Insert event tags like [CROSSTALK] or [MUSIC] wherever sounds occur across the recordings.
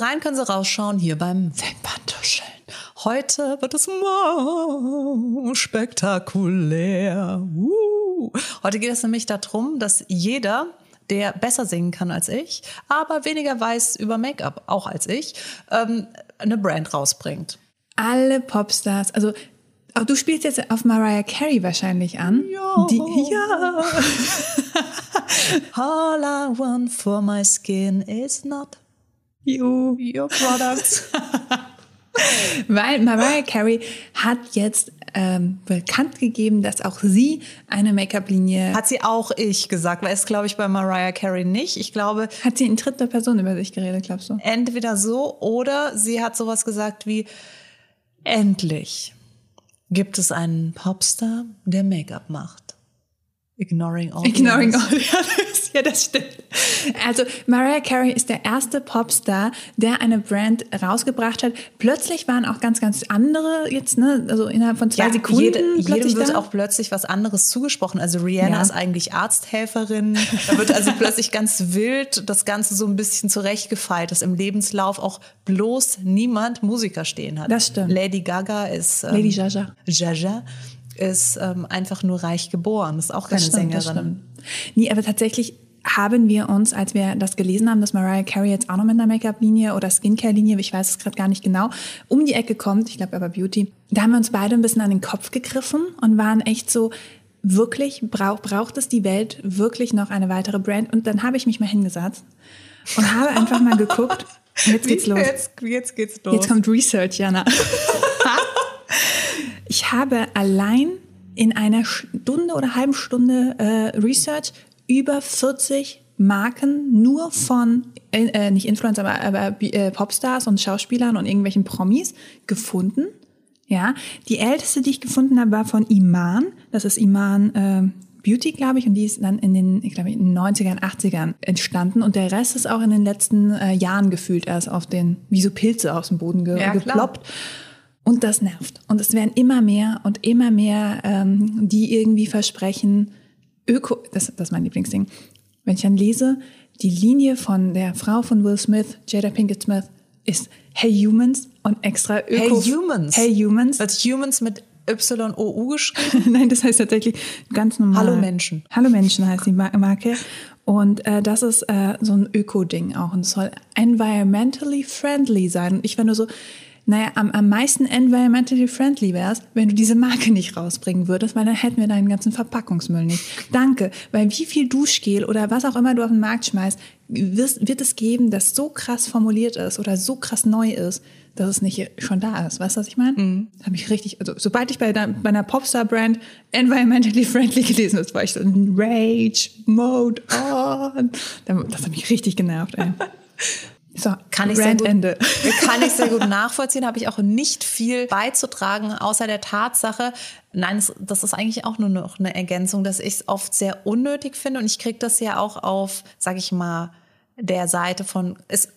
Rein, können Sie rausschauen hier beim Wimperntuscheln. Heute wird es spektakulär. Uh. Heute geht es nämlich darum, dass jeder der besser singen kann als ich, aber weniger weiß über Make-up, auch als ich, ähm, eine Brand rausbringt. Alle Popstars, also auch du spielst jetzt auf Mariah Carey wahrscheinlich an. Ja. Die, ja. [LAUGHS] All I want for my skin is not you. your products. [LAUGHS] Weil Mariah Carey hat jetzt ähm, bekannt gegeben, dass auch sie eine Make-up-Linie Hat sie auch ich gesagt, weil es glaube ich bei Mariah Carey nicht. Ich glaube, hat sie in dritter Person über sich geredet, glaubst du? entweder so oder sie hat sowas gesagt wie endlich gibt es einen Popstar, der Make-up macht. Ignoring all. the Ignoring all. [LAUGHS] Ja, das stimmt. Also Mariah Carey ist der erste Popstar, der eine Brand rausgebracht hat. Plötzlich waren auch ganz, ganz andere jetzt, ne, also innerhalb von zwei Ja, Sekunden jede, plötzlich jedem wird da. auch plötzlich was anderes zugesprochen. Also Rihanna Ja. ist eigentlich Arzthelferin. Da wird also [LAUGHS] plötzlich ganz wild das Ganze so ein bisschen zurechtgefeilt, dass im Lebenslauf auch bloß niemand Musiker stehen hat. Das stimmt. Lady Gaga ist ähm, Lady Jaja. Jaja ist ähm, einfach nur reich geboren. Ist auch keine Das stimmt, Sängerin. Nee, aber tatsächlich haben wir uns, als wir das gelesen haben, dass Mariah Carey jetzt auch noch mit einer Make-up-Linie oder Skincare-Linie, ich weiß es gerade gar nicht genau, um die Ecke kommt, ich glaube aber Beauty, da haben wir uns beide ein bisschen an den Kopf gegriffen und waren echt so, wirklich, braucht, braucht es die Welt wirklich noch eine weitere Brand? Und dann habe ich mich mal hingesetzt und habe einfach mal geguckt, jetzt geht's los. Jetzt, jetzt geht's los. Jetzt kommt Research, Jana. [LAUGHS] ich habe allein in einer Stunde oder halben Stunde äh, Research über 40 Marken nur von, äh, nicht Influencer, aber, aber äh, Popstars und Schauspielern und irgendwelchen Promis gefunden. Ja, die älteste, die ich gefunden habe, war von Iman. Das ist Iman äh, Beauty, glaube ich, und die ist dann in den, ich glaube, in den 90ern, 80ern entstanden. Und der Rest ist auch in den letzten äh, Jahren gefühlt erst auf den, wie so Pilze aus dem Boden ge Ja, klar. Und das nervt. Und es werden immer mehr und immer mehr, ähm, die irgendwie versprechen, Öko, das, das ist mein Lieblingsding. Wenn ich dann lese, die Linie von der Frau von Will Smith, Jada Pinkett Smith, ist Hey Humans und extra Öko. Hey Humans. Hey Humans. Wird Humans mit Y-O-U geschrieben? [LAUGHS] Nein, das heißt tatsächlich ganz normal. Hallo Menschen. Hallo Menschen heißt die Mar- Marke. Und äh, das ist äh, so ein Öko-Ding auch. Und es soll environmentally friendly sein. Und ich war nur so, naja, am, am meisten environmentally friendly wär's, wenn du diese Marke nicht rausbringen würdest, weil dann hätten wir deinen ganzen Verpackungsmüll nicht. Danke. Weil wie viel Duschgel oder was auch immer du auf den Markt schmeißt, wirst, wird es geben, das so krass formuliert ist oder so krass neu ist, dass es nicht schon da ist. Weißt du, was ich meine? Mhm. Habe ich richtig, also sobald ich bei, der, bei einer Popstar-Brand environmentally friendly [LAUGHS] gelesen habe, war ich so in Rage Mode on. Das hat mich richtig genervt, ey. [LAUGHS] So, Kann ich, sehr gut, Ende. [LAUGHS] kann ich sehr gut [LAUGHS] nachvollziehen, habe ich auch nicht viel beizutragen, außer der Tatsache, nein, das ist eigentlich auch nur noch eine Ergänzung, dass ich es oft sehr unnötig finde und ich kriege das ja auch auf, sag ich mal, der Seite von, es,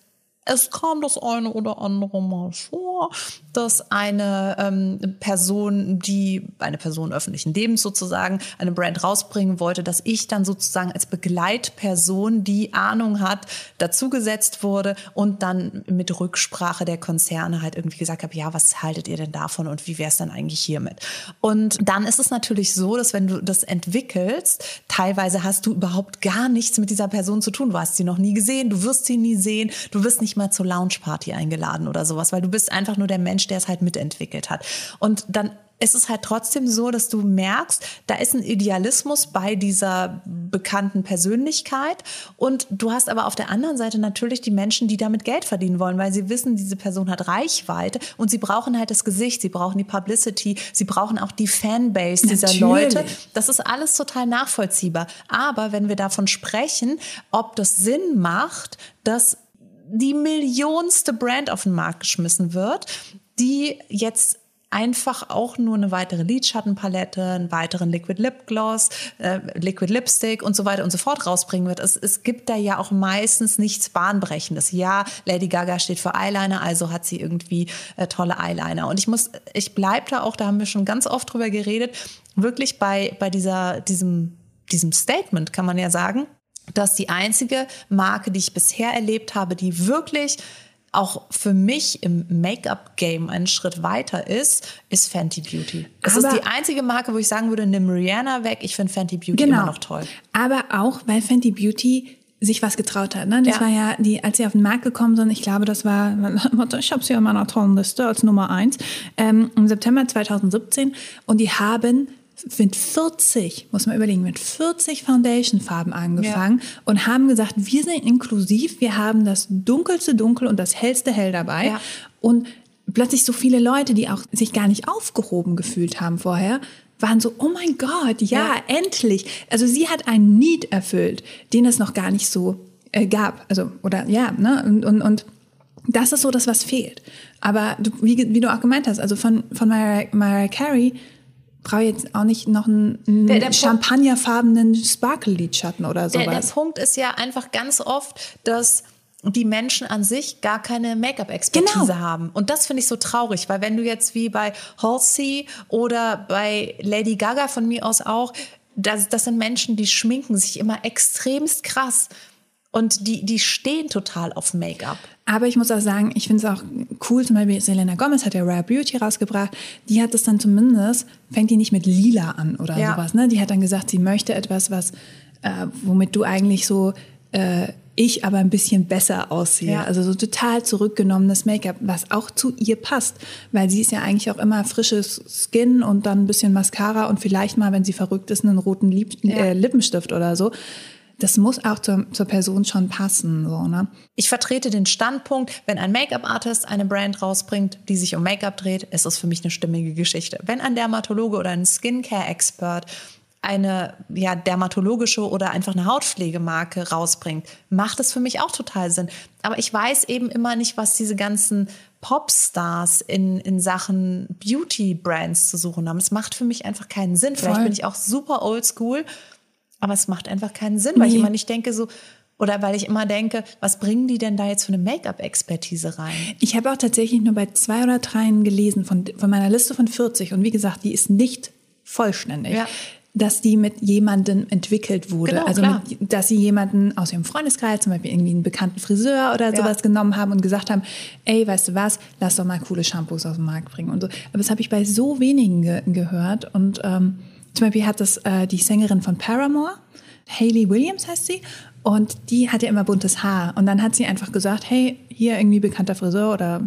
es kam das eine oder andere Mal vor, dass eine ähm, Person, die eine Person öffentlichen Lebens sozusagen eine Brand rausbringen wollte, dass ich dann sozusagen als Begleitperson, die Ahnung hat, dazugesetzt wurde und dann mit Rücksprache der Konzerne halt irgendwie gesagt habe, ja, was haltet ihr denn davon und wie wäre es dann eigentlich hiermit? Und dann ist es natürlich so, dass wenn du das entwickelst, teilweise hast du überhaupt gar nichts mit dieser Person zu tun. Du hast sie noch nie gesehen, du wirst sie nie sehen, du wirst nicht mal zur Lounge-Party eingeladen oder sowas, weil du bist einfach nur der Mensch, der es halt mitentwickelt hat. Und dann ist es halt trotzdem so, dass du merkst, da ist ein Idealismus bei dieser bekannten Persönlichkeit und du hast aber auf der anderen Seite natürlich die Menschen, die damit Geld verdienen wollen, weil sie wissen, diese Person hat Reichweite und sie brauchen halt das Gesicht, sie brauchen die Publicity, sie brauchen auch die Fanbase dieser Natürlich. Leute. Das ist alles total nachvollziehbar. Aber wenn wir davon sprechen, ob das Sinn macht, dass die millionste Brand auf den Markt geschmissen wird, die jetzt einfach auch nur eine weitere Lidschattenpalette, einen weiteren Liquid Lip Gloss, äh, Liquid Lipstick und so weiter und so fort rausbringen wird. Es, es gibt da ja auch meistens nichts Bahnbrechendes. Ja, Lady Gaga steht für Eyeliner, also hat sie irgendwie äh, tolle Eyeliner. Und ich muss, ich bleib da auch, da haben wir schon ganz oft drüber geredet, wirklich bei, bei dieser, diesem, diesem Statement kann man ja sagen, dass die einzige Marke, die ich bisher erlebt habe, die wirklich auch für mich im Make-up-Game einen Schritt weiter ist, ist Fenty Beauty. Es ist die einzige Marke, wo ich sagen würde, nimm Rihanna weg. Ich finde Fenty Beauty Genau. immer noch toll. Aber auch, weil Fenty Beauty sich was getraut hat. Ne? Das Ja. war ja, die, als sie auf den Markt gekommen sind, ich glaube, das war, ich habe sie in meiner tollen Liste als Nummer eins, ähm, im September 2017. Und die haben mit 40, muss man überlegen, mit 40 Foundation-Farben angefangen und haben gesagt, wir sind inklusiv, wir haben das dunkelste Dunkel und das hellste Hell dabei. Ja. Und plötzlich so viele Leute, die auch sich gar nicht aufgehoben gefühlt haben vorher, waren so, oh mein Gott, ja, Ja. endlich. Also sie hat einen Need erfüllt, den es noch gar nicht so äh, gab. Also, oder ja, ne? Und, und, und das ist so das, was fehlt. Aber du, wie, wie du auch gemeint hast, also von, von Mariah, Mariah Carey brauche ich jetzt auch nicht noch einen, Der- der champagnerfarbenen Sparkle-Lidschatten oder Der, der sowas. Punkt ist ja einfach ganz oft, dass die Menschen an sich gar keine Make-up-Expertise Genau. haben. Und das finde ich so traurig, weil wenn du jetzt wie bei Halsey oder bei Lady Gaga von mir aus auch, das, das sind Menschen, die schminken sich immer extremst krass. Und die, die stehen total auf Make-up. Aber ich muss auch sagen, ich finde es auch cool, zum Beispiel Selena Gomez hat ja Rare Beauty rausgebracht. Die hat es dann zumindest, fängt die nicht mit lila an oder Ja. sowas. Ne? Die hat dann gesagt, sie möchte etwas, was, äh, womit du eigentlich so, äh, ich aber ein bisschen besser aussehe. Ja. Also so total zurückgenommenes Make-up, was auch zu ihr passt. Weil sie ist ja eigentlich auch immer frisches Skin und dann ein bisschen Mascara und vielleicht mal, wenn sie verrückt ist, einen roten Lieb Ja. äh, Lippenstift oder so. Das muss auch zur, zur Person schon passen. So, ne? Ich vertrete den Standpunkt, wenn ein Make-up-Artist eine Brand rausbringt, die sich um Make-up dreht, ist es für mich eine stimmige Geschichte. Wenn ein Dermatologe oder ein Skincare-Expert eine ja, dermatologische oder einfach eine Hautpflegemarke rausbringt, macht es für mich auch total Sinn. Aber ich weiß eben immer nicht, was diese ganzen Popstars in, in Sachen Beauty-Brands zu suchen haben. Es macht für mich einfach keinen Sinn. Vielleicht Voll. bin ich auch super oldschool, aber es macht einfach keinen Sinn, weil ich immer nicht denke so, oder weil ich immer denke, was bringen die denn da jetzt für eine Make-up-Expertise rein? Ich habe auch tatsächlich nur bei zwei oder dreien gelesen von, von meiner Liste von 40 und wie gesagt, die ist nicht vollständig. Ja. Dass die mit jemandem entwickelt wurde. Genau, also, mit, dass sie jemanden aus ihrem Freundeskreis, zum Beispiel irgendwie einen bekannten Friseur oder Ja. sowas genommen haben und gesagt haben, ey, weißt du was, lass doch mal coole Shampoos auf den Markt bringen und so. Aber das habe ich bei so wenigen ge gehört. Und ähm, zum Beispiel hat das äh, die Sängerin von Paramore, Hayley Williams heißt sie, und die hat ja immer buntes Haar. Und dann hat sie einfach gesagt, hey, hier irgendwie bekannter Friseur oder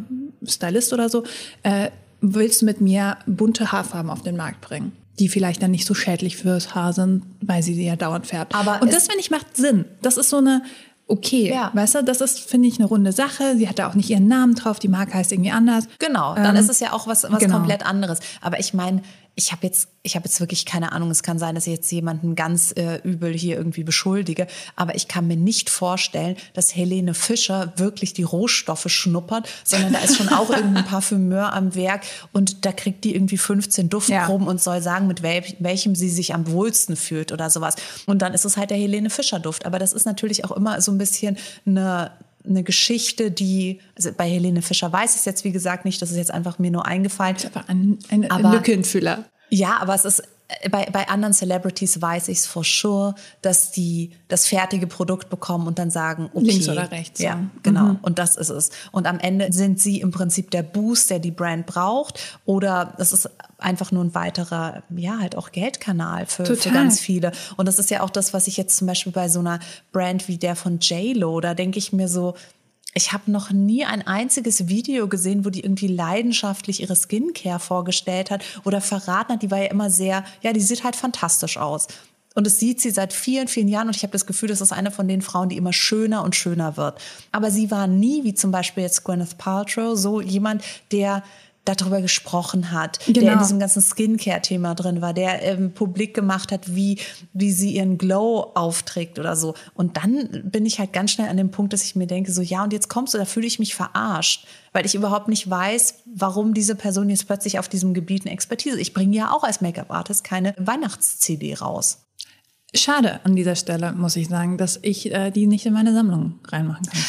Stylist oder so, äh, willst du mit mir bunte Haarfarben auf den Markt bringen? Die vielleicht dann nicht so schädlich fürs Haar sind, weil sie sie ja dauernd färbt. Aber und das, finde ich, macht Sinn. Das ist so eine, okay, Ja. weißt du, das ist, finde ich, eine runde Sache. Sie hat da auch nicht ihren Namen drauf, die Marke heißt irgendwie anders. Genau, dann Ähm, ist es ja auch was, was genau. komplett anderes. Aber ich meine, ich habe jetzt, ich habe jetzt wirklich keine Ahnung. Es kann sein, dass ich jetzt jemanden ganz äh, übel hier irgendwie beschuldige. Aber ich kann mir nicht vorstellen, dass Helene Fischer wirklich die Rohstoffe schnuppert, sondern da ist schon auch [LAUGHS] irgendein Parfümeur am Werk und da kriegt die irgendwie 15 Duftproben und soll sagen, mit wel welchem sie sich am wohlsten fühlt oder sowas. Und dann ist es halt der Helene Fischer Duft. Aber das ist natürlich auch immer so ein bisschen eine eine Geschichte, die, also bei Helene Fischer weiß ich es jetzt, wie gesagt, nicht, das ist jetzt einfach mir nur eingefallen. Aber ein, ein Aber- Lückenfüller. Ja, aber es ist, bei, bei anderen Celebrities weiß ich es for sure, dass die das fertige Produkt bekommen und dann sagen, okay. Links oder rechts, Ja, ja. genau. Und das ist es. Und am Ende sind sie im Prinzip der Boost, der die Brand braucht. Oder es ist einfach nur ein weiterer, ja, halt auch Geldkanal für, für ganz viele. Und das ist ja auch das, was ich jetzt zum Beispiel bei so einer Brand wie der von J-Lo, da denke ich mir so, ich habe noch nie ein einziges Video gesehen, wo die irgendwie leidenschaftlich ihre Skincare vorgestellt hat oder verraten hat. Die war ja immer sehr, ja, die sieht halt fantastisch aus. Und es sieht sie seit vielen, vielen Jahren und ich habe das Gefühl, das ist eine von den Frauen, die immer schöner und schöner wird. Aber sie war nie, wie zum Beispiel jetzt Gwyneth Paltrow, so jemand, der darüber gesprochen hat, der in Genau. diesem ganzen Skincare-Thema drin war, der ähm, publik gemacht hat, wie, wie sie ihren Glow aufträgt oder so. Und dann bin ich halt ganz schnell an dem Punkt, dass ich mir denke, so ja, und jetzt kommst du, da fühle ich mich verarscht, weil ich überhaupt nicht weiß, warum diese Person jetzt plötzlich auf diesem Gebiet eine Expertise. Ich bringe ja auch als Make-up-Artist keine Weihnachts-CD raus. Schade an dieser Stelle, muss ich sagen, dass ich äh, die nicht in meine Sammlung reinmachen kann.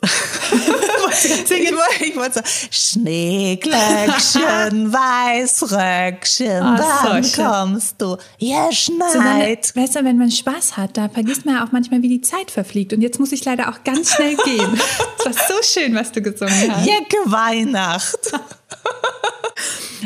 Ich wollte wollte [LAUGHS] so, Schneeglöckchen, Weißröckchen, Ah, dann so kommst du, ihr So, schneit. weißt du, wenn man Spaß hat, da vergisst man ja auch manchmal, wie die Zeit verfliegt. Und jetzt muss ich leider auch ganz schnell gehen. [LAUGHS] Es war so schön, was du gesungen hast. Jecke Weihnacht. [LAUGHS]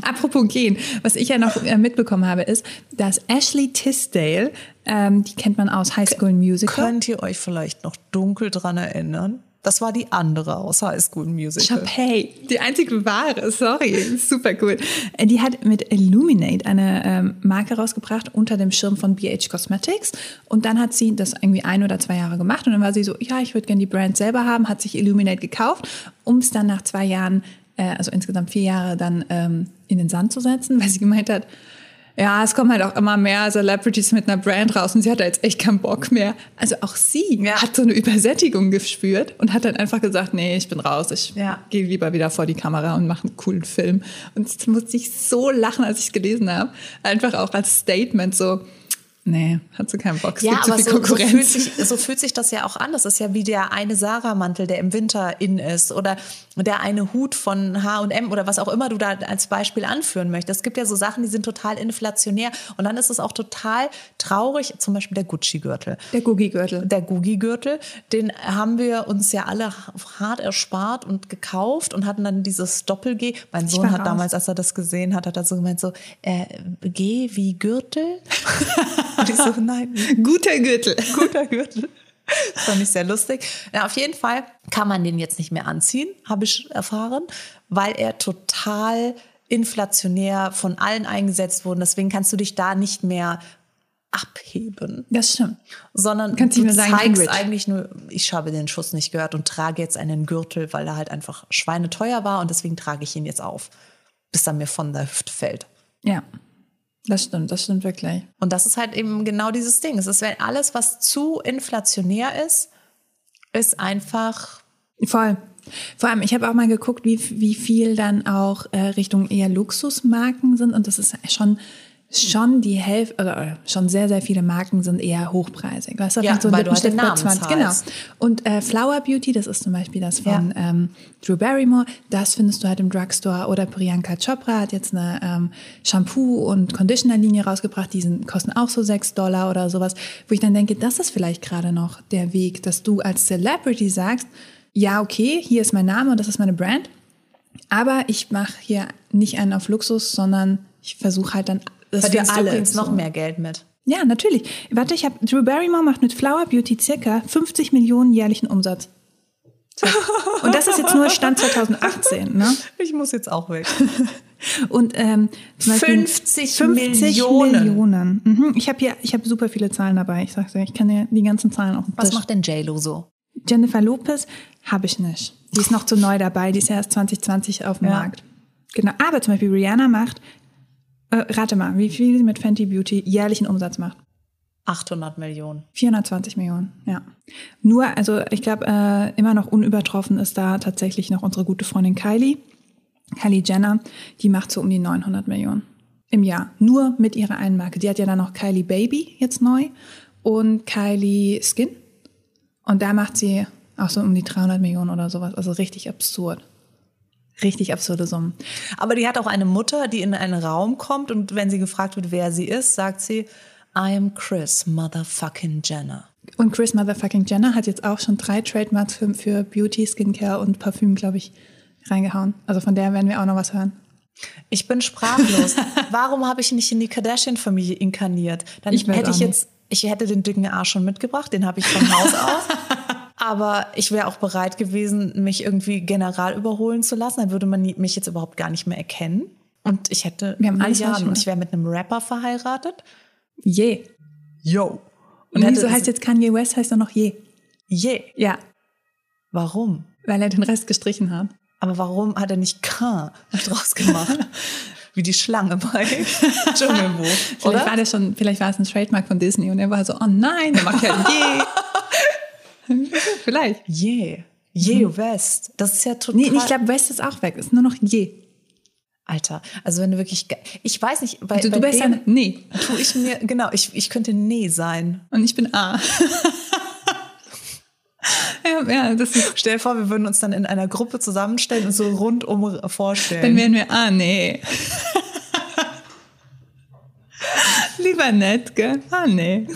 Apropos gehen, was ich ja noch äh, mitbekommen habe, ist, dass Ashley Tisdale, ähm, die kennt man aus High School Musical. Könnt ihr euch vielleicht noch dunkel dran erinnern? Das war die andere aus High School Musical. Chapey, die einzige wahre, sorry, [LAUGHS] super cool. Äh, Die hat mit Illuminate eine ähm, Marke rausgebracht unter dem Schirm von BH Cosmetics. Und dann hat sie das irgendwie ein oder zwei Jahre gemacht. Und dann war sie so, ja, ich würde gerne die Brand selber haben, hat sich Illuminate gekauft, um es dann nach zwei Jahren, äh, also insgesamt vier Jahre, dann ähm, in den Sand zu setzen, [LAUGHS] weil sie gemeint hat, ja, es kommen halt auch immer mehr Celebrities mit einer Brand raus und sie hat da jetzt echt keinen Bock mehr. Also auch sie Ja. hat so eine Übersättigung gespürt und hat dann einfach gesagt, nee, ich bin raus, ich Ja. gehe lieber wieder vor die Kamera und mache einen coolen Film. Und jetzt musste ich so lachen, als ich es gelesen habe. Einfach auch als Statement so, nee, hat so keinen Bock, es Ja, aber so, so, fühlt Konkurrenz. sich, so fühlt sich das ja auch an. Das ist ja wie der eine Sarah-Mantel, der im Winter in ist. Oder der eine Hut von H&M oder was auch immer du da als Beispiel anführen möchtest. Es gibt ja so Sachen, die sind total inflationär. Und dann ist es auch total traurig. Zum Beispiel der Gucci-Gürtel. Der Gugi-Gürtel. Der Gugi-Gürtel, den haben wir uns ja alle hart erspart und gekauft und hatten dann dieses Doppel-G. Mein Sohn hat raus. damals, als er das gesehen hat, hat er so gemeint so, äh, G wie Gürtel? [LAUGHS] und ich so, nein, Guter Gürtel. guter Gürtel. Das fand ich sehr lustig. Ja, auf jeden Fall kann man den jetzt nicht mehr anziehen, habe ich erfahren, weil er total inflationär von allen eingesetzt wurde. Deswegen kannst du dich da nicht mehr abheben, Das stimmt. sondern Kannst du sagen, zeigst eigentlich nur, ich habe den Schuss nicht gehört und trage jetzt einen Gürtel, weil er halt einfach schweineteuer war und deswegen trage ich ihn jetzt auf, bis er mir von der Hüfte fällt. Ja, das stimmt, das stimmt wirklich. Und das ist halt eben genau dieses Ding. Es ist, wenn alles, was zu inflationär ist, ist einfach. Voll. Vor allem, ich habe auch mal geguckt, wie, wie viel dann auch äh, Richtung eher Luxusmarken sind. Und das ist schon, schon die Hälfte, oder schon sehr, sehr viele Marken sind eher hochpreisig. Weißt du, Ja, so weil du halt den Namen 20. Genau. Und äh, Flower Beauty, das ist zum Beispiel das von Ja. ähm, Drew Barrymore, das findest du halt im Drugstore. Oder Priyanka Chopra hat jetzt eine ähm, Shampoo- und Conditioner-Linie rausgebracht, die sind, kosten auch so 6 Dollar oder sowas. Wo ich dann denke, das ist vielleicht gerade noch der Weg, dass du als Celebrity sagst, ja, okay, hier ist mein Name und das ist meine Brand, aber ich mache hier nicht einen auf Luxus, sondern ich versuche halt dann das für Verdienst du alle. übrigens noch so. mehr Geld mit. Ja, natürlich. Warte, ich habe Drew Barrymore macht mit Flower Beauty circa 50 Millionen jährlichen Umsatz. Und das ist jetzt nur Stand 2018, ne? Ich muss jetzt auch weg. [LAUGHS] Und ähm, zum Beispiel 50 Millionen. Millionen. Mhm. Ich habe hier, ich habe super viele Zahlen dabei. Ich sag's dir, ich kann dir die ganzen Zahlen auf den Was Tisch. macht denn JLo so? Jennifer Lopez habe ich nicht. Die ist noch zu neu dabei. Die ist ja erst 2020 auf dem Ja. Markt. Genau. Aber zum Beispiel Rihanna macht, äh, rate mal, wie viel sie mit Fenty Beauty jährlichen Umsatz macht. 800 Millionen. 420 Millionen, ja. Nur, also ich glaube, äh, immer noch unübertroffen ist da tatsächlich noch unsere gute Freundin Kylie. Kylie Jenner, die macht so um die 900 Millionen im Jahr. Nur mit ihrer einen Marke. Die hat ja dann noch Kylie Baby jetzt neu und Kylie Skin. Und da macht sie auch so um die 300 Millionen oder sowas. Also richtig absurd. Richtig absurde Summen. Aber die hat auch eine Mutter, die in einen Raum kommt und wenn sie gefragt wird, wer sie ist, sagt sie, I am Chris Motherfucking Jenner. Und Chris Motherfucking Jenner hat jetzt auch schon drei Trademarks für, für Beauty, Skincare und Parfüm, glaube ich, reingehauen. Also von der werden wir auch noch was hören. Ich bin sprachlos. [LAUGHS] Warum habe ich nicht in die Kardashian-Familie inkarniert? Dann Ich hätte ich jetzt, ich hätte den dicken Arsch schon mitgebracht, den habe ich von Haus aus. [LAUGHS] Aber ich wäre auch bereit gewesen, mich irgendwie general überholen zu lassen. Dann würde man nie- mich jetzt überhaupt gar nicht mehr erkennen. Und ich hätte Wir haben alles Milliarden und ich wäre mit einem Rapper verheiratet. Je. Yo. Und wieso es- heißt jetzt Kanye West, heißt er noch je? Je. Ja, Warum? weil er den Rest gestrichen hat. Aber warum hat er nicht K [LAUGHS] draus gemacht? [LAUGHS] Wie die Schlange bei [LAUGHS] Dschungelbuch. Vielleicht Oder? war, das schon, vielleicht war es ein Trademark von Disney und er war so, oh nein, der macht ja je. [LAUGHS] vielleicht. Je. Je West. Das ist ja total. Nee, ich glaube, West ist auch weg, ist nur noch je. Alter, also wenn du wirklich. Ich weiß nicht, bei, Du, bei du bist dann nee. tue ich mir. Genau, ich, ich könnte Nee sein. Und ich bin A. [LAUGHS] Ja, ja, das ist, Stell dir vor, wir würden uns dann in einer Gruppe zusammenstellen und so rundum vorstellen. dann wären wir, ah, nee. [LAUGHS] Lieber nett, gell? Ah, nee.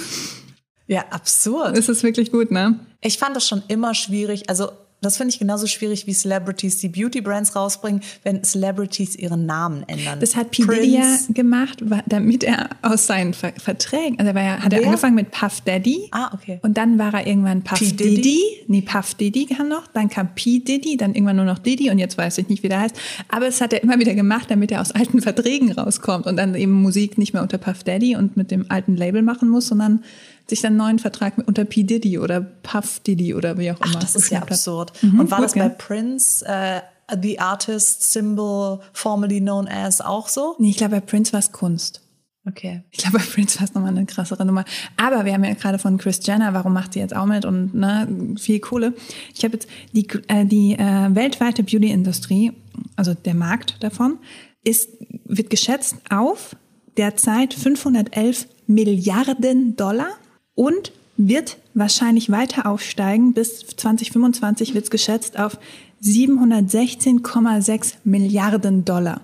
Ja, absurd. Das ist wirklich gut, ne? Ich fand das schon immer schwierig. Also, das finde ich genauso schwierig wie Celebrities, die Beauty-Brands rausbringen, wenn Celebrities ihren Namen ändern. Das hat P. Diddy ja gemacht, damit er aus seinen Ver Verträgen, also er war ja, hat er Wer? angefangen mit Puff Daddy. Ah, okay. Und dann war er irgendwann Puff P. Diddy. Diddy? Nee, Puff Diddy kam noch, dann kam P. Diddy, dann irgendwann nur noch Diddy und jetzt weiß ich nicht, wie der heißt. Aber es hat er immer wieder gemacht, damit er aus alten Verträgen rauskommt und dann eben Musik nicht mehr unter Puff Daddy und mit dem alten Label machen muss, sondern sich dann einen neuen Vertrag mit unter P. Diddy oder Puff Diddy oder wie auch immer. Ach, das ist ja hat. absurd. Mhm, Und war das bei gell? Prince, äh, The Artist Symbol, formerly known as, auch so? Nee, ich glaube, bei Prince war es Kunst. Okay. Ich glaube, bei Prince war es nochmal eine krassere Nummer. Aber wir haben ja gerade von Chris Jenner, warum macht sie jetzt auch mit und ne, viel Kohle. Ich habe jetzt die, äh, die äh, weltweite Beauty-Industrie, also der Markt davon, ist, wird geschätzt auf derzeit 511 Milliarden Dollar und wird wahrscheinlich weiter aufsteigen. Bis 2025 wird es geschätzt auf 716,6 Milliarden Dollar.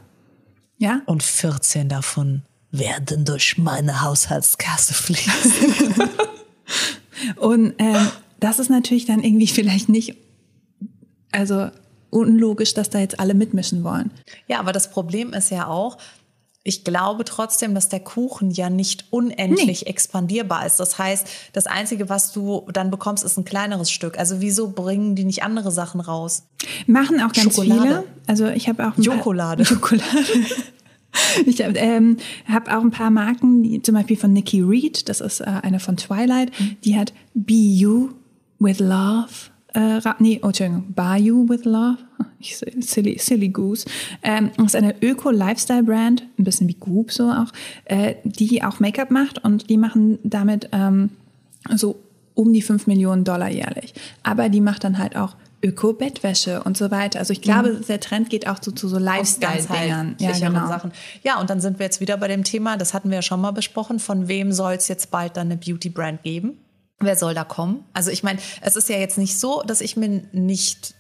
Ja? Und 14 davon werden durch meine Haushaltskasse fließen. [LAUGHS] Und ähm, das ist natürlich dann irgendwie vielleicht nicht, also unlogisch, dass da jetzt alle mitmischen wollen. ja, aber das Problem ist ja auch, ich glaube trotzdem, dass der Kuchen ja nicht unendlich expandierbar ist. Das heißt, das Einzige, was du dann bekommst, ist ein kleineres Stück. Also wieso bringen die nicht andere Sachen raus? Machen auch ganz Schokolade. viele. Also ich habe auch ein paar- Jokolade. Schokolade. [LAUGHS] [LAUGHS] Ich habe ähm, hab auch ein paar Marken, die, zum Beispiel von Nikki Reed, das ist äh, eine von Twilight, die hat Be You with Love. Äh, nee, oh, Entschuldigung, Bayou with Love. [LAUGHS] Ich, silly, silly Goose. Ähm, das ist eine Öko-Lifestyle-Brand, ein bisschen wie Goop so auch, äh, die auch Make-up macht und die machen damit ähm, so um die 5 Millionen Dollar jährlich. Aber die macht dann halt auch Öko-Bettwäsche und so weiter. Also ich glaube, der Trend geht auch so zu so Lifestyle-Dingern. Ja, genau. Sachen. Ja, und dann sind wir jetzt wieder bei dem Thema, das hatten wir ja schon mal besprochen, von wem soll es jetzt bald dann eine Beauty-Brand geben? Wer soll da kommen? Also ich meine, es ist ja jetzt nicht so, dass ich mir nicht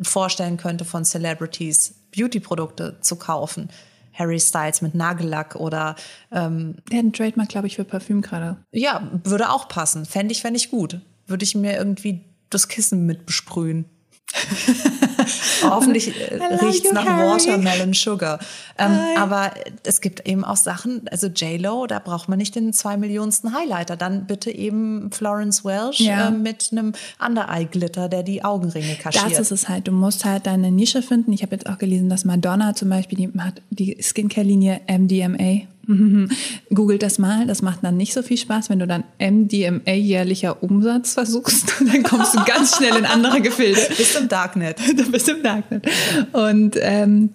vorstellen könnte, von Celebrities Beauty-Produkte zu kaufen. Harry Styles mit Nagellack oder ähm, Der hat einen Trademark, glaube ich, für Parfüm gerade. ja, würde auch passen. Fände ich, fände ich gut. Würde ich mir irgendwie das Kissen mit besprühen. [LAUGHS] Hoffentlich äh, riecht's you, nach Harry. Watermelon Sugar. Ähm, aber es gibt eben auch Sachen, also J-Lo, da braucht man nicht den zwei Millionensten Highlighter. Dann bitte eben Florence Welch Ja. äh, mit einem Under-Eye-Glitter, der die Augenringe kaschiert. Das ist es halt. Du musst halt deine Nische finden. Ich habe jetzt auch gelesen, dass Madonna zum Beispiel, die hat die Skincare-Linie MDMA. [LAUGHS] Googelt das mal. Das macht dann nicht so viel Spaß, wenn du dann MDMA jährlicher Umsatz versuchst. [LAUGHS] Dann kommst du ganz schnell in andere Gefilde. Bist im Darknet. [LAUGHS] du bist im Darknet. Und ähm,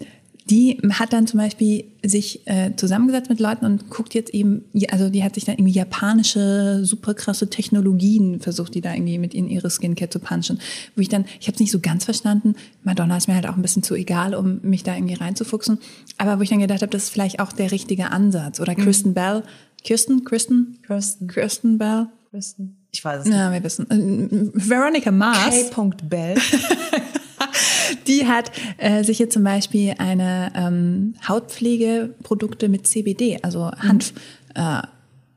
die hat dann zum Beispiel sich äh, zusammengesetzt mit Leuten und guckt jetzt eben, also die hat sich dann irgendwie japanische, super krasse Technologien versucht, die da irgendwie mit in ihre Skincare zu punchen. Wo ich dann, ich habe es nicht so ganz verstanden. Madonna ist mir halt auch ein bisschen zu egal, um mich da irgendwie reinzufuchsen. Aber wo ich dann gedacht habe, das ist vielleicht auch der richtige Ansatz. Oder Kristen Bell. Kirsten? Kristen? Kirsten. Kristen Bell? Kristen. Ich weiß es nicht. Ja, wir wissen. Äh, Veronica Mars. K. Bell. [LAUGHS] Die hat äh, sich jetzt zum Beispiel eine ähm, Hautpflegeprodukte mit CBD, also Hanf, äh,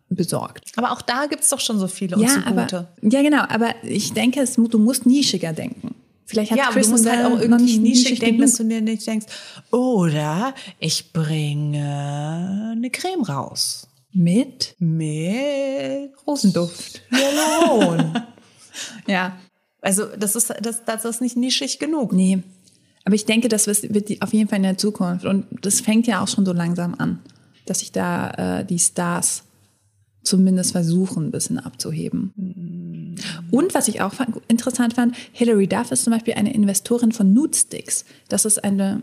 besorgt. Aber auch da gibt's doch schon so viele und Ja, so aber, gute. ja, genau. Aber ich denke, es, du musst nischiger denken. Vielleicht hat Ja, aber du musst halt auch irgendwie nischig denken, genug. dass du dir nicht denkst, oder ich bringe eine Creme raus. mit Mit Rosenduft. Hyaluron. [LAUGHS] Ja, also das ist, das, das ist nicht nischig genug. nee. Aber ich denke, das wird auf jeden Fall in der Zukunft. Und das fängt ja auch schon so langsam an, dass sich da äh, die Stars zumindest versuchen, ein bisschen abzuheben. Und was ich auch interessant fand, Hilary Duff ist zum Beispiel eine Investorin von Nude Sticks. Das ist eine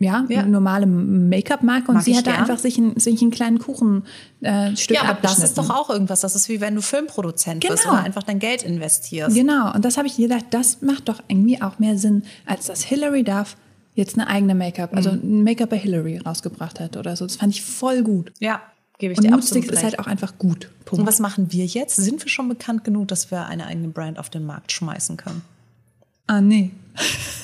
ja, Ja. eine normale Make-up-Marke und Mag sie hat da einfach sich, ein, sich einen kleinen Kuchen äh, Ja, aber das ist doch auch irgendwas. Das ist wie wenn du Filmproduzent bist Genau. oder einfach dein Geld investierst. Genau, und das habe ich gedacht, das macht doch irgendwie auch mehr Sinn, als dass Hilary Duff jetzt eine eigene Make-up, also Mhm. ein Make-up bei Hilary rausgebracht hat oder so. Das fand ich voll gut. Ja, gebe ich Und dir absolut Sticks ist halt auch einfach gut. Und Punkt. was machen wir jetzt? Sind wir schon bekannt genug, dass wir eine eigene Brand auf den Markt schmeißen können? Ah, nee. [LAUGHS]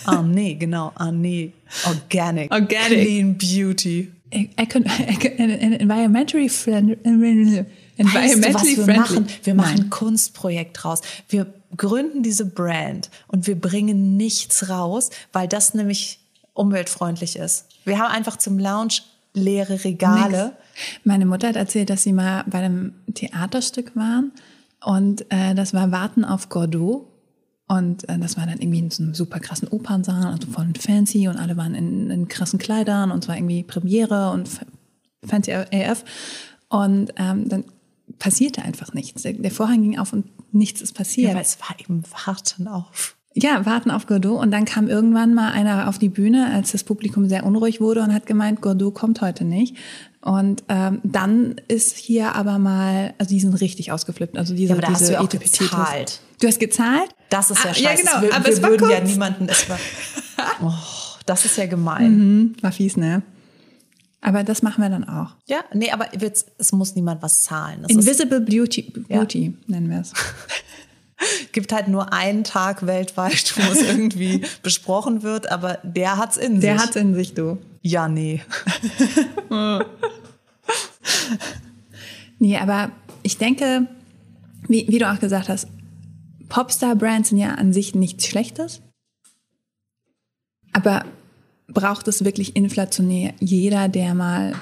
Ah, nee, genau. Ah, nee. Organic. Organic. Clean Beauty. Environmentally friendly. Weißt du, was wir friendly. machen? Wir machen ein Kunstprojekt raus. Wir gründen diese Brand und wir bringen nichts raus, weil das nämlich umweltfreundlich ist. Wir haben einfach zum Lounge leere Regale. Meine Mutter hat erzählt, dass sie mal bei einem Theaterstück waren und äh, das war Warten auf Godot. Und äh, das war dann irgendwie in so einem super krassen Opernsaal, also voll fancy und alle waren in, in krassen Kleidern und es war irgendwie Premiere und fancy AF. Und ähm, dann passierte einfach nichts. Der, der Vorhang ging auf und nichts ist passiert. Ja, weil es war eben Warten auf. Ja, warten auf Godot. Und dann kam irgendwann mal einer auf die Bühne, als das Publikum sehr unruhig wurde und hat gemeint, Godot kommt heute nicht. Und ähm, dann ist hier aber mal, also die sind richtig ausgeflippt. Also diese, Ja, aber da hast diese du ja auch gezahlt. Du hast gezahlt? Das ist ja Ah, scheiße. ja, genau, Wir, aber wir es war würden ja niemanden. Es war, [LAUGHS] oh, das ist ja gemein. Mhm, war fies, ne? Aber das machen wir dann auch. Ja, nee, aber es muss niemand was zahlen. Ist, Invisible Beauty, Beauty nennen wir es. [LAUGHS] gibt halt nur einen Tag weltweit, wo es irgendwie [LAUGHS] besprochen wird, aber der hat's in Der sich. hat's in sich, du. ja, nee. Nee, aber ich denke, wie, wie du auch gesagt hast, Popstar-Brands sind ja an sich nichts Schlechtes. Aber braucht es wirklich inflationär jeder, der mal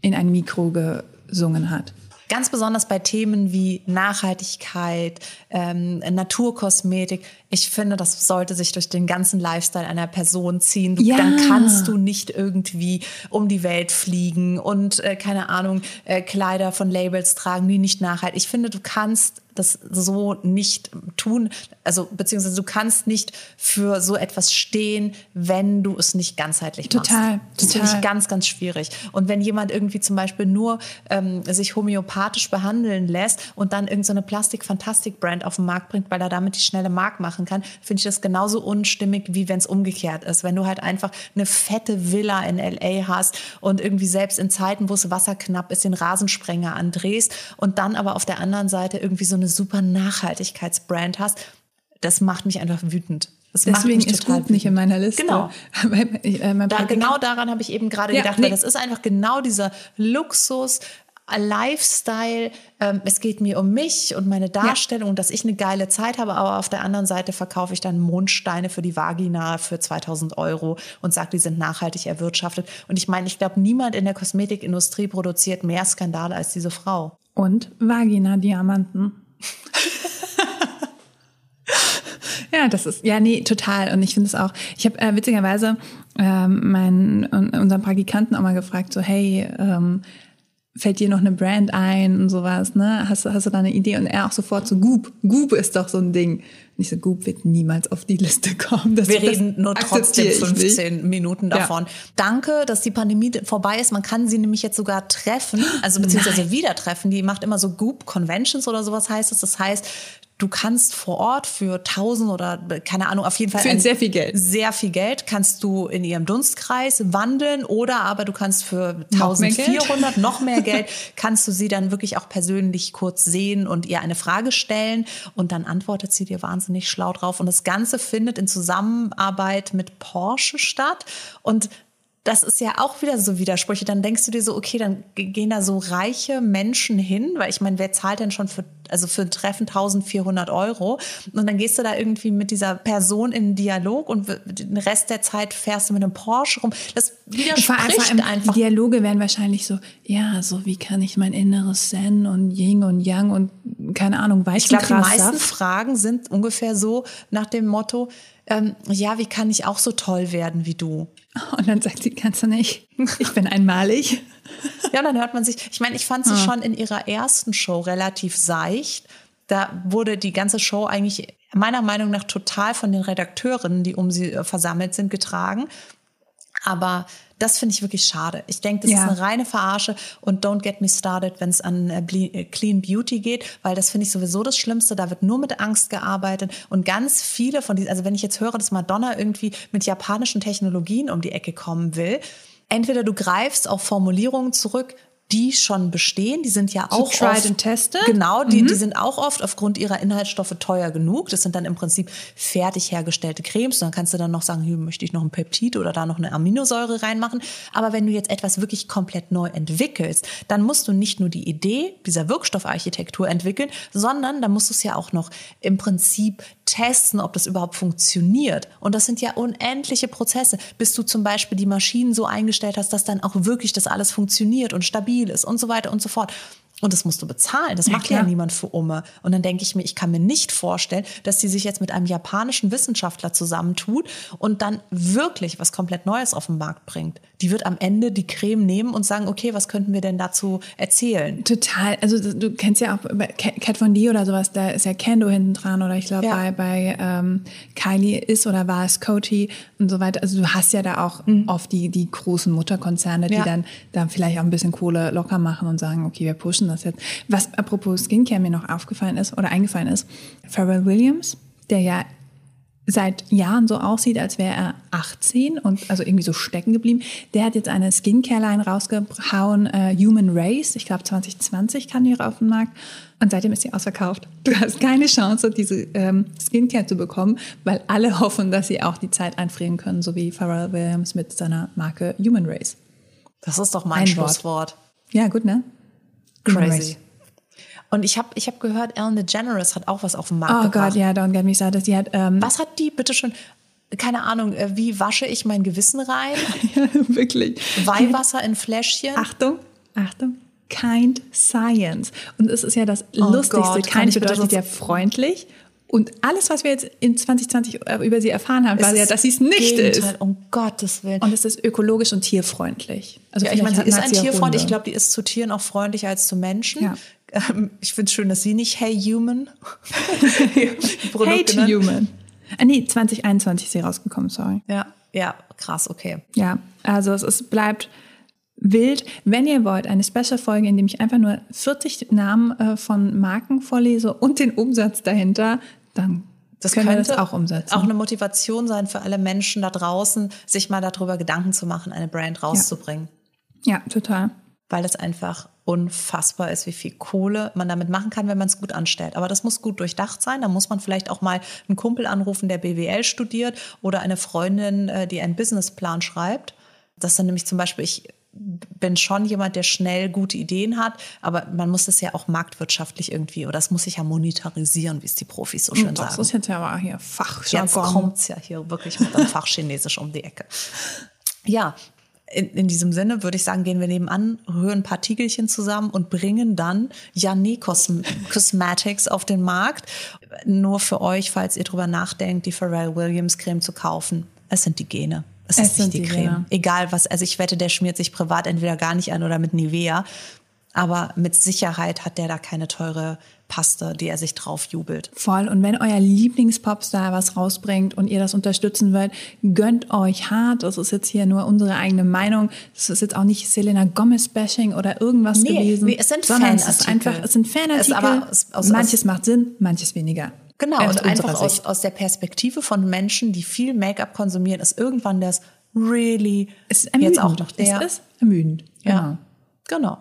in ein Mikro gesungen hat? Ganz besonders bei Themen wie Nachhaltigkeit, ähm, Naturkosmetik. Ich finde, das sollte sich durch den ganzen Lifestyle einer Person ziehen. Du, Ja. Dann kannst du nicht irgendwie um die Welt fliegen und, äh, keine Ahnung, äh, Kleider von Labels tragen, die nicht nachhaltig. Ich finde, du kannst das so nicht tun, also beziehungsweise du kannst nicht für so etwas stehen, wenn du es nicht ganzheitlich machst. Total, Das finde ich total. ganz, ganz schwierig. Und wenn jemand irgendwie zum Beispiel nur ähm, sich homöopathisch behandeln lässt und dann irgendeine so Plastik-Fantastik-Brand auf den Markt bringt, weil er damit die schnelle Mark machen kann, finde ich das genauso unstimmig, wie wenn es umgekehrt ist. Wenn du halt einfach eine fette Villa in L.A. hast und irgendwie selbst in Zeiten, wo es wasserknapp ist, den Rasensprenger andrehst und dann aber auf der anderen Seite irgendwie so eine super Nachhaltigkeitsbrand hast, das macht mich einfach wütend. Das Deswegen ist total Goop nicht in meiner Liste. Genau. [LAUGHS] Weil, äh, da, genau daran habe ich eben gerade Ja, gedacht, nee. weil das ist einfach genau dieser Luxus, Lifestyle. Ähm, es geht mir um mich und meine Darstellung und dass ich eine geile Zeit habe, aber auf der anderen Seite verkaufe ich dann Mondsteine für die Vagina für 2000 Euro und sage, die sind nachhaltig erwirtschaftet. Und ich meine, ich glaube, niemand in der Kosmetikindustrie produziert mehr Skandale als diese Frau. Und Vagina-Diamanten. Ja, das ist, ja, nee, total. Und ich finde es auch, ich habe äh, witzigerweise ähm, meinen, unseren Praktikanten auch mal gefragt, so, hey, ähm, fällt dir noch eine Brand ein und sowas, ne? Hast, du- hast du da eine Idee? Und er auch sofort so, Goop, Goop ist doch so ein Ding. Und ich so, Goop wird niemals auf die Liste kommen. Das, Wir reden nur trotzdem akzeptiere ich nicht. 15 Minuten Ja. davon. Danke, dass die Pandemie vorbei ist. Man kann sie nämlich jetzt sogar treffen, also [GASPS] beziehungsweise wieder treffen. Die macht immer so Goop Conventions oder sowas heißt es. Das heißt, du kannst vor Ort für 1000 oder keine Ahnung, auf jeden Fall Für sehr viel Geld. Sehr viel Geld kannst du in ihrem Dunstkreis wandeln oder aber du kannst für Noch mehr Geld? 1400 noch mehr [LAUGHS] Geld kannst du sie dann wirklich auch persönlich kurz sehen und ihr eine Frage stellen und dann antwortet sie dir wahnsinnig schlau drauf und das Ganze findet in Zusammenarbeit mit Porsche statt und das ist ja auch wieder so Widersprüche. Dann denkst du dir so, okay, dann ge- gehen da so reiche Menschen hin, weil ich meine, wer zahlt denn schon für, also für ein Treffen 1400 Euro? Und dann gehst du da irgendwie mit dieser Person in Dialog und den Rest der Zeit fährst du mit einem Porsche rum. Das widerspricht vor allem einfach. Die Dialoge werden wahrscheinlich so, ja, so wie kann ich mein inneres Zen und Yin und Yang und keine Ahnung, Ich glaube, die meisten Fragen sind ungefähr so nach dem Motto, ähm, ja, wie kann ich auch so toll werden wie du? [LAUGHS] Und dann sagt sie, kannst du nicht. Ich bin einmalig. [LAUGHS] Ja, dann hört man sich, ich meine, ich fand sie schon in ihrer ersten Show relativ seicht. Da wurde die ganze Show eigentlich meiner Meinung nach total von den Redakteurinnen, die um sie äh, versammelt sind, getragen. Aber das finde ich wirklich schade. Ich denke, das Ja. ist eine reine Verarsche und don't get me started, wenn es an äh, äh, Clean Beauty geht, weil das finde ich sowieso das Schlimmste. Da wird nur mit Angst gearbeitet und ganz viele von diesen, also wenn ich jetzt höre, dass Madonna irgendwie mit japanischen Technologien um die Ecke kommen will, entweder du greifst auf Formulierungen zurück, die schon bestehen. Die sind ja auch tried oft, and tested? Genau, die, die sind auch oft aufgrund ihrer Inhaltsstoffe teuer genug. Das sind dann im Prinzip fertig hergestellte Cremes. Und dann kannst du dann noch sagen, hier möchte ich noch ein Peptid oder da noch eine Aminosäure reinmachen. Aber wenn du jetzt etwas wirklich komplett neu entwickelst, dann musst du nicht nur die Idee dieser Wirkstoffarchitektur entwickeln, sondern dann musst du es ja auch noch im Prinzip testen, ob das überhaupt funktioniert. Und das sind ja unendliche Prozesse, bis du zum Beispiel die Maschinen so eingestellt hast, dass dann auch wirklich das alles funktioniert und stabil ist und so weiter und so fort. Und das musst du bezahlen. Das Ja, macht ja klar. niemand für Umme. Und dann denke ich mir, ich kann mir nicht vorstellen, dass die sich jetzt mit einem japanischen Wissenschaftler zusammentut und dann wirklich was komplett Neues auf den Markt bringt. Die wird am Ende die Creme nehmen und sagen, okay, was könnten wir denn dazu erzählen? Total. Also du kennst ja auch bei Cat Kat Von D oder sowas, da ist ja Kendo hinten dran oder ich glaube Ja. bei, bei ähm, Kylie ist oder war es Coty und so weiter. Also du hast ja da auch oft die, die großen Mutterkonzerne, die Mhm. Ja. dann da vielleicht auch ein bisschen Kohle locker machen und sagen, okay, wir pushen das jetzt. Was apropos Skincare mir noch aufgefallen ist oder eingefallen ist, Pharrell Williams, der ja seit Jahren so aussieht, als wäre er 18 und also irgendwie so stecken geblieben. Der hat jetzt eine Skincare-Line rausgehauen, äh, Human Race. Ich glaube 2020 kam die auf den Markt und seitdem ist sie ausverkauft. [LAUGHS] Du hast keine Chance, diese ähm, Skincare zu bekommen, weil alle [LAUGHS] hoffen, dass sie auch die Zeit einfrieren können, so wie Pharrell Williams mit seiner Marke Human Race. Das ist doch mein Ein Wort. Schlusswort. Ja, gut, ne? Crazy. Und ich habe ich hab gehört, Ellen DeGeneres hat auch was auf den Markt Oh gebracht. Gott, ja, don't get me started. Sie hat ähm, Was hat die bitte schon? Keine Ahnung, äh, wie wasche ich mein Gewissen rein? [LAUGHS] wirklich. Weihwasser in Fläschchen? Achtung, Achtung, kind science. Und es ist ja das Oh Lustigste. Gott, kind bedeutet ja freundlich. Und alles, was wir jetzt in 2020 über sie erfahren haben, war ja, dass sie es nicht Gegenteil, ist. Um Gottes Willen. Und es ist ökologisch und tierfreundlich. Also ja, ich meine, sie ist ein Tierfreund. Ich glaube, die ist zu Tieren auch freundlicher als zu Menschen. Ja. Ähm, Ich finde es schön, dass sie nicht Hey Human [LAUGHS] nennt. Human. Ah, nee, 2021 ist sie rausgekommen, sorry. Ja, ja, krass, okay. Ja, also es ist, bleibt wild. Wenn ihr wollt, eine Special-Folge, in dem ich einfach nur 40 Namen äh, von Marken vorlese und den Umsatz dahinter, dann Das können wir könnte das auch umsetzen. auch eine Motivation sein für alle Menschen da draußen, sich mal darüber Gedanken zu machen, eine Brand rauszubringen. ja, total. Weil es einfach unfassbar ist, wie viel Kohle man damit machen kann, wenn man es gut anstellt. Aber das muss gut durchdacht sein. Da muss man vielleicht auch mal einen Kumpel anrufen, der BWL studiert oder eine Freundin, äh, die einen Businessplan schreibt. Das dann nämlich zum Beispiel, ich bin schon jemand, der schnell gute Ideen hat, aber man muss es ja auch marktwirtschaftlich irgendwie, oder es muss sich ja monetarisieren, wie es die Profis so schön Das sagen. ist jetzt ja aber hier Jetzt Fachjargon. kommt's ja hier wirklich mit einem Fachchinesisch um die Ecke. Ja, in, in diesem Sinne würde ich sagen, gehen wir nebenan, rühren ein paar Tiegelchen zusammen und bringen dann Janne Cosm Cosmetics auf den Markt. Nur für euch, falls ihr drüber nachdenkt, die Pharrell Williams Creme zu kaufen. Es sind die Gene. Es, Es ist nicht sind die die Creme. Gene. Egal was, also ich wette, der schmiert sich privat entweder gar nicht an oder mit Nivea. Aber mit Sicherheit hat der da keine teure Paste, die er sich drauf jubelt. Voll. Und wenn euer Lieblingspopstar was rausbringt und ihr das unterstützen wollt, gönnt euch hart. Das ist jetzt hier nur unsere eigene Meinung. Das ist jetzt auch nicht Selena Gomez-Bashing oder irgendwas Nee, gewesen. nee, es sind sondern es ist Fanartikel. einfach, es sind Fanartikel. aber aus- aus- manches macht Sinn, manches weniger. Genau, Aus und einfach aus, aus der Perspektive von Menschen, die viel Make-up konsumieren, ist irgendwann das really Es ist ermüdend. jetzt auch noch der. Es ist ermüdend. ja, genau.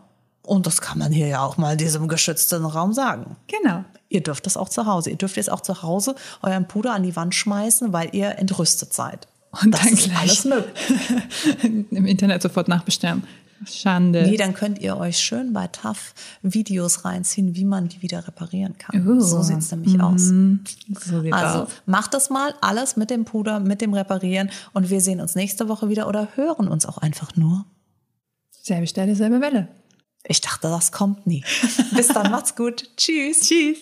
Und das kann man hier ja auch mal in diesem geschützten Raum sagen. Genau. Ihr dürft das auch zu Hause. Ihr dürft jetzt auch zu Hause euren Puder an die Wand schmeißen, weil ihr entrüstet seid. Und das dann ist gleich. alles möglich. [LAUGHS] Im Internet sofort nachbestellen. Schande. Nee, dann könnt ihr euch schön bei TAF Videos reinziehen, wie man die wieder reparieren kann. Uh. So sieht's nämlich aus. so Also aus. macht das mal alles mit dem Puder, mit dem Reparieren und wir sehen uns nächste Woche wieder oder hören uns auch einfach nur. Selbe Stelle, selbe Welle. Ich dachte, das kommt nie. Bis dann, macht's gut. Tschüss. Tschüss.